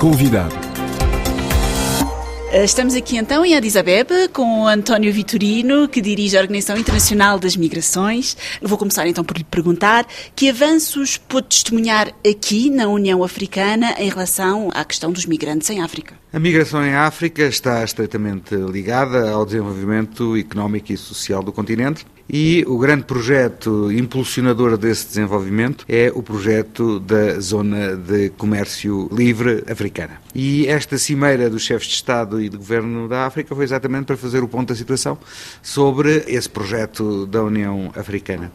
Convidado. Eh, estamos aqui então em Addis Abeba com o António Vitorino, que dirige a Organização Internacional das Migrações. Vou começar então por lhe perguntar que avanços pôde testemunhar aqui na União Africana em relação à questão dos migrantes em África. A migração em África está estreitamente ligada ao desenvolvimento económico e social do continente e o grande projeto impulsionador desse desenvolvimento é o projeto da Zona de Comércio Livre Africana. E esta cimeira dos chefes de Estado e de Governo da África foi exatamente para fazer o ponto da situação sobre esse projeto da União Africana.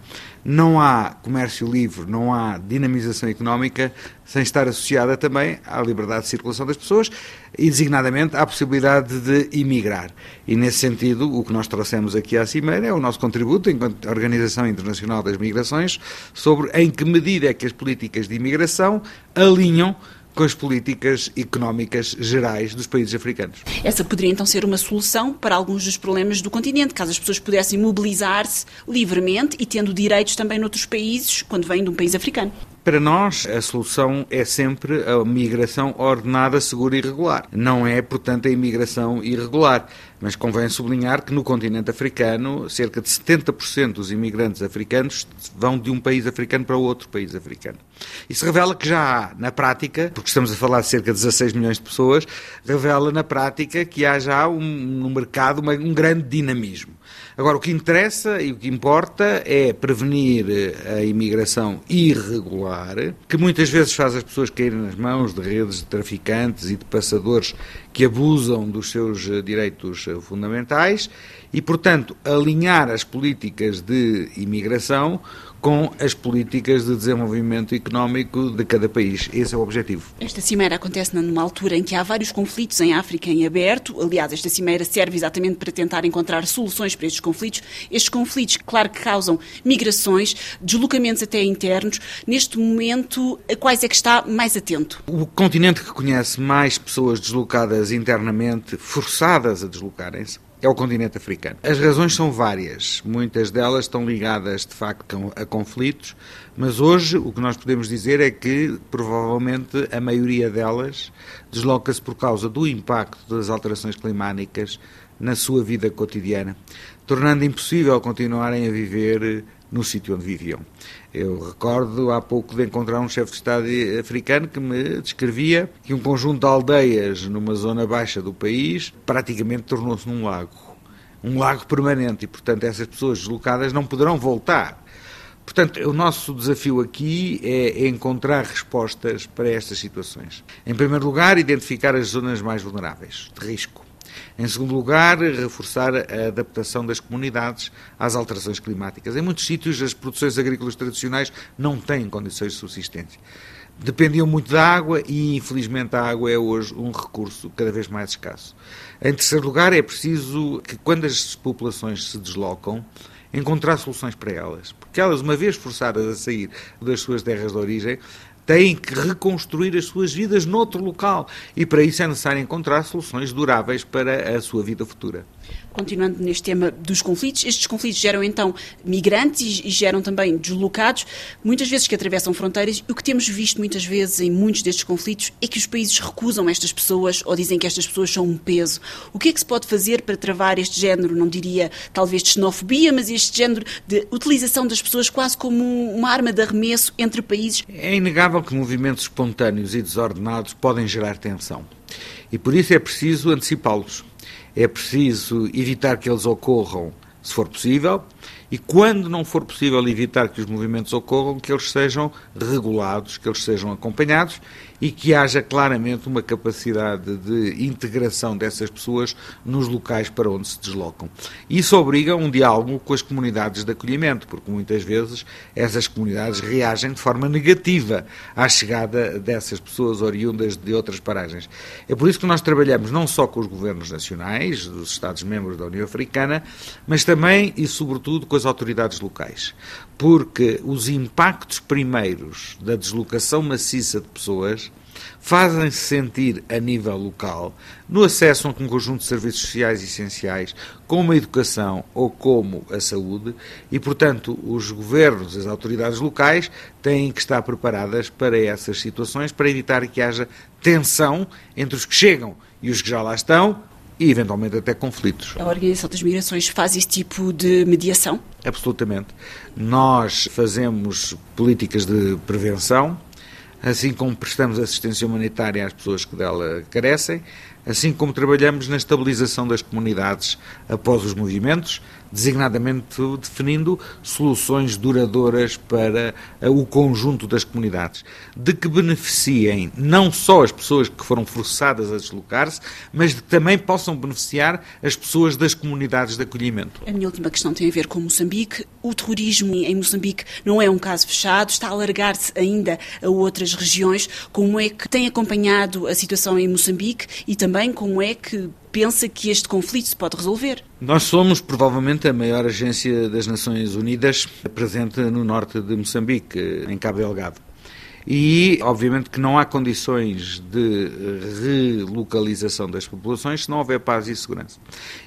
Não há comércio livre, não há dinamização económica sem estar associada também à liberdade de circulação das pessoas e, designadamente, à possibilidade de emigrar. E, nesse sentido, o que nós trouxemos aqui à Cimeira é o nosso contributo, enquanto Organização Internacional das Migrações, sobre em que medida é que as políticas de imigração alinham com as políticas económicas gerais dos países africanos. Essa poderia então ser uma solução para alguns dos problemas do continente, caso as pessoas pudessem mobilizar-se livremente e tendo direitos também noutros países, quando vêm de um país africano. Para nós, a solução é sempre a migração ordenada, segura e regular. Não é, portanto, a imigração irregular. Mas convém sublinhar que no continente africano, cerca de 70% dos imigrantes africanos vão de um país africano para outro país africano. Isso revela que já há, na prática, porque estamos a falar de cerca de 16 milhões de pessoas, revela na prática que há já um, no mercado uma, um grande dinamismo. Agora, o que interessa e o que importa é prevenir a imigração irregular, que muitas vezes faz as pessoas caírem nas mãos de redes de traficantes e de passadores que abusam dos seus direitos fundamentais e, portanto, alinhar as políticas de imigração com as políticas de desenvolvimento económico de cada país. Esse é o objetivo. Esta cimeira acontece numa altura em que há vários conflitos em África em aberto. Aliás, esta cimeira serve exatamente para tentar encontrar soluções para estes conflitos. Estes conflitos, claro que causam migrações, deslocamentos até internos. Neste momento, a quais é que está mais atento? O continente que conhece mais pessoas deslocadas internamente, forçadas a deslocarem-se, é o continente africano. As razões são várias, muitas delas estão ligadas de facto a conflitos, mas hoje o que nós podemos dizer é que provavelmente a maioria delas desloca-se por causa do impacto das alterações climáticas na sua vida cotidiana, tornando impossível continuarem a viver no sítio onde viviam. Eu recordo há pouco de encontrar um chefe de Estado africano que me descrevia que um conjunto de aldeias numa zona baixa do país praticamente tornou-se num lago. Um lago permanente e, portanto, essas pessoas deslocadas não poderão voltar. Portanto, o nosso desafio aqui é encontrar respostas para estas situações. Em primeiro lugar, identificar as zonas mais vulneráveis, de risco em segundo lugar, reforçar a adaptação das comunidades às alterações climáticas. Em muitos sítios, as produções agrícolas tradicionais não têm condições de subsistência. Dependiam muito da água e, infelizmente, a água é hoje um recurso cada vez mais escasso. Em terceiro lugar, é preciso que, quando as populações se deslocam, encontrar soluções para elas. Porque elas, uma vez forçadas a sair das suas terras de origem, têm que reconstruir as suas vidas noutro local e para isso é necessário encontrar soluções duráveis para a sua vida futura. Continuando neste tema dos conflitos, estes conflitos geram então migrantes e geram também deslocados, muitas vezes que atravessam fronteiras, o que temos visto muitas vezes em muitos destes conflitos é que os países recusam estas pessoas ou dizem que estas pessoas são um peso. O que é que se pode fazer para travar este género, não diria talvez de xenofobia, mas este género de utilização das pessoas quase como uma arma de arremesso entre países? É inegável que movimentos espontâneos e desordenados podem gerar tensão. E por isso é preciso antecipá-los é preciso evitar que eles ocorram, se for possível, e quando não for possível evitar que os movimentos ocorram, que eles sejam regulados, que eles sejam acompanhados e que haja claramente uma capacidade de integração dessas pessoas nos locais para onde se deslocam. Isso obriga um diálogo com as comunidades de acolhimento, porque muitas vezes essas comunidades reagem de forma negativa à chegada dessas pessoas oriundas de outras paragens. É por isso que nós trabalhamos não só com os governos nacionais, dos Estados-membros da União Africana, mas também e sobretudo com as autoridades locais. Porque os impactos primeiros da deslocação maciça de pessoas fazem-se sentir a nível local, no acesso a um conjunto de serviços sociais essenciais, como a educação ou como a saúde, e, portanto, os governos, as autoridades locais, têm que estar preparadas para essas situações, para evitar que haja tensão entre os que chegam e os que já lá estão, e eventualmente até conflitos. A Organização das Migrações faz esse tipo de mediação? Absolutamente. Nós fazemos políticas de prevenção, assim como prestamos assistência humanitária às pessoas que dela carecem, assim como trabalhamos na estabilização das comunidades após os movimentos, designadamente definindo soluções duradouras para eh, o conjunto das comunidades, de que beneficiem não só as pessoas que foram forçadas a deslocar-se, mas de que também possam beneficiar as pessoas das comunidades de acolhimento. A minha última questão tem a ver com Moçambique. O terrorismo em Moçambique não é um caso fechado, está a alargar-se ainda a outras regiões. Como é que tem acompanhado a situação em Moçambique e também como é que pensa que este conflito se pode resolver? Nós somos provavelmente a maior agência das Nações Unidas presente no norte de Moçambique, em Cabo Delgado. E, obviamente, que não há condições de relocalização das populações se não houver paz e segurança.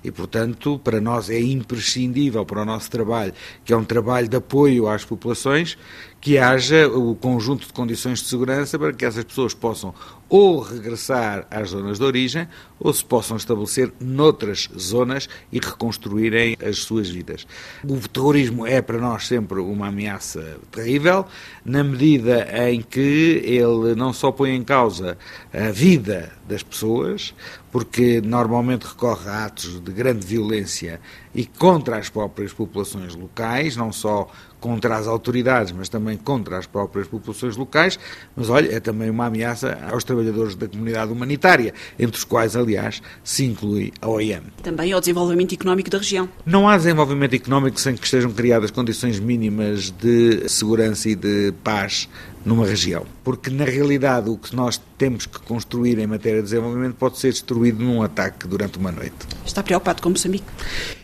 E, portanto, para nós é imprescindível para o nosso trabalho, que é um trabalho de apoio às populações, que haja o conjunto de condições de segurança para que essas pessoas possam ou regressar às zonas de origem ou se possam estabelecer noutras zonas e reconstruírem as suas vidas. O terrorismo é para nós sempre uma ameaça terrível, na medida em que ele não só põe em causa a vida das pessoas, porque normalmente recorre a atos de grande violência e contra as próprias populações locais, não só contra as autoridades, mas também contra as próprias populações locais, mas olha, é também uma ameaça aos trabalhadores da comunidade humanitária, entre os quais, aliás, se inclui a OIM. Também ao desenvolvimento económico da região. Não há desenvolvimento económico sem que estejam criadas condições mínimas de segurança e de paz numa região. Porque, na realidade, o que nós temos que construir em matéria de desenvolvimento pode ser destruído num ataque durante uma noite. Está preocupado com Moçambique?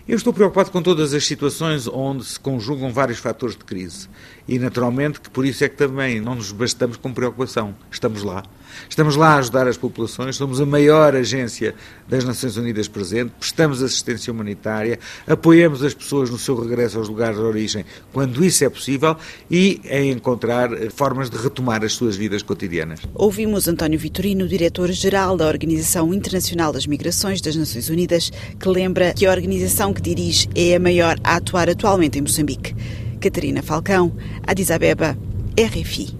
Eu estou preocupado com todas as situações onde se conjugam vários fatores de crise. E, naturalmente, que por isso é que também não nos bastamos com preocupação. Estamos lá. Estamos lá a ajudar as populações, somos a maior agência das Nações Unidas presente, prestamos assistência humanitária, apoiamos as pessoas no seu regresso aos lugares de origem quando isso é possível e em encontrar formas de retomar as suas vidas cotidianas. Ouvimos António Vitorino, diretor-geral da Organização Internacional das Migrações das Nações Unidas, que lembra que a organização que dirige é a maior a atuar atualmente em Moçambique. Catarina Falcão, Addis Abeba, RFI.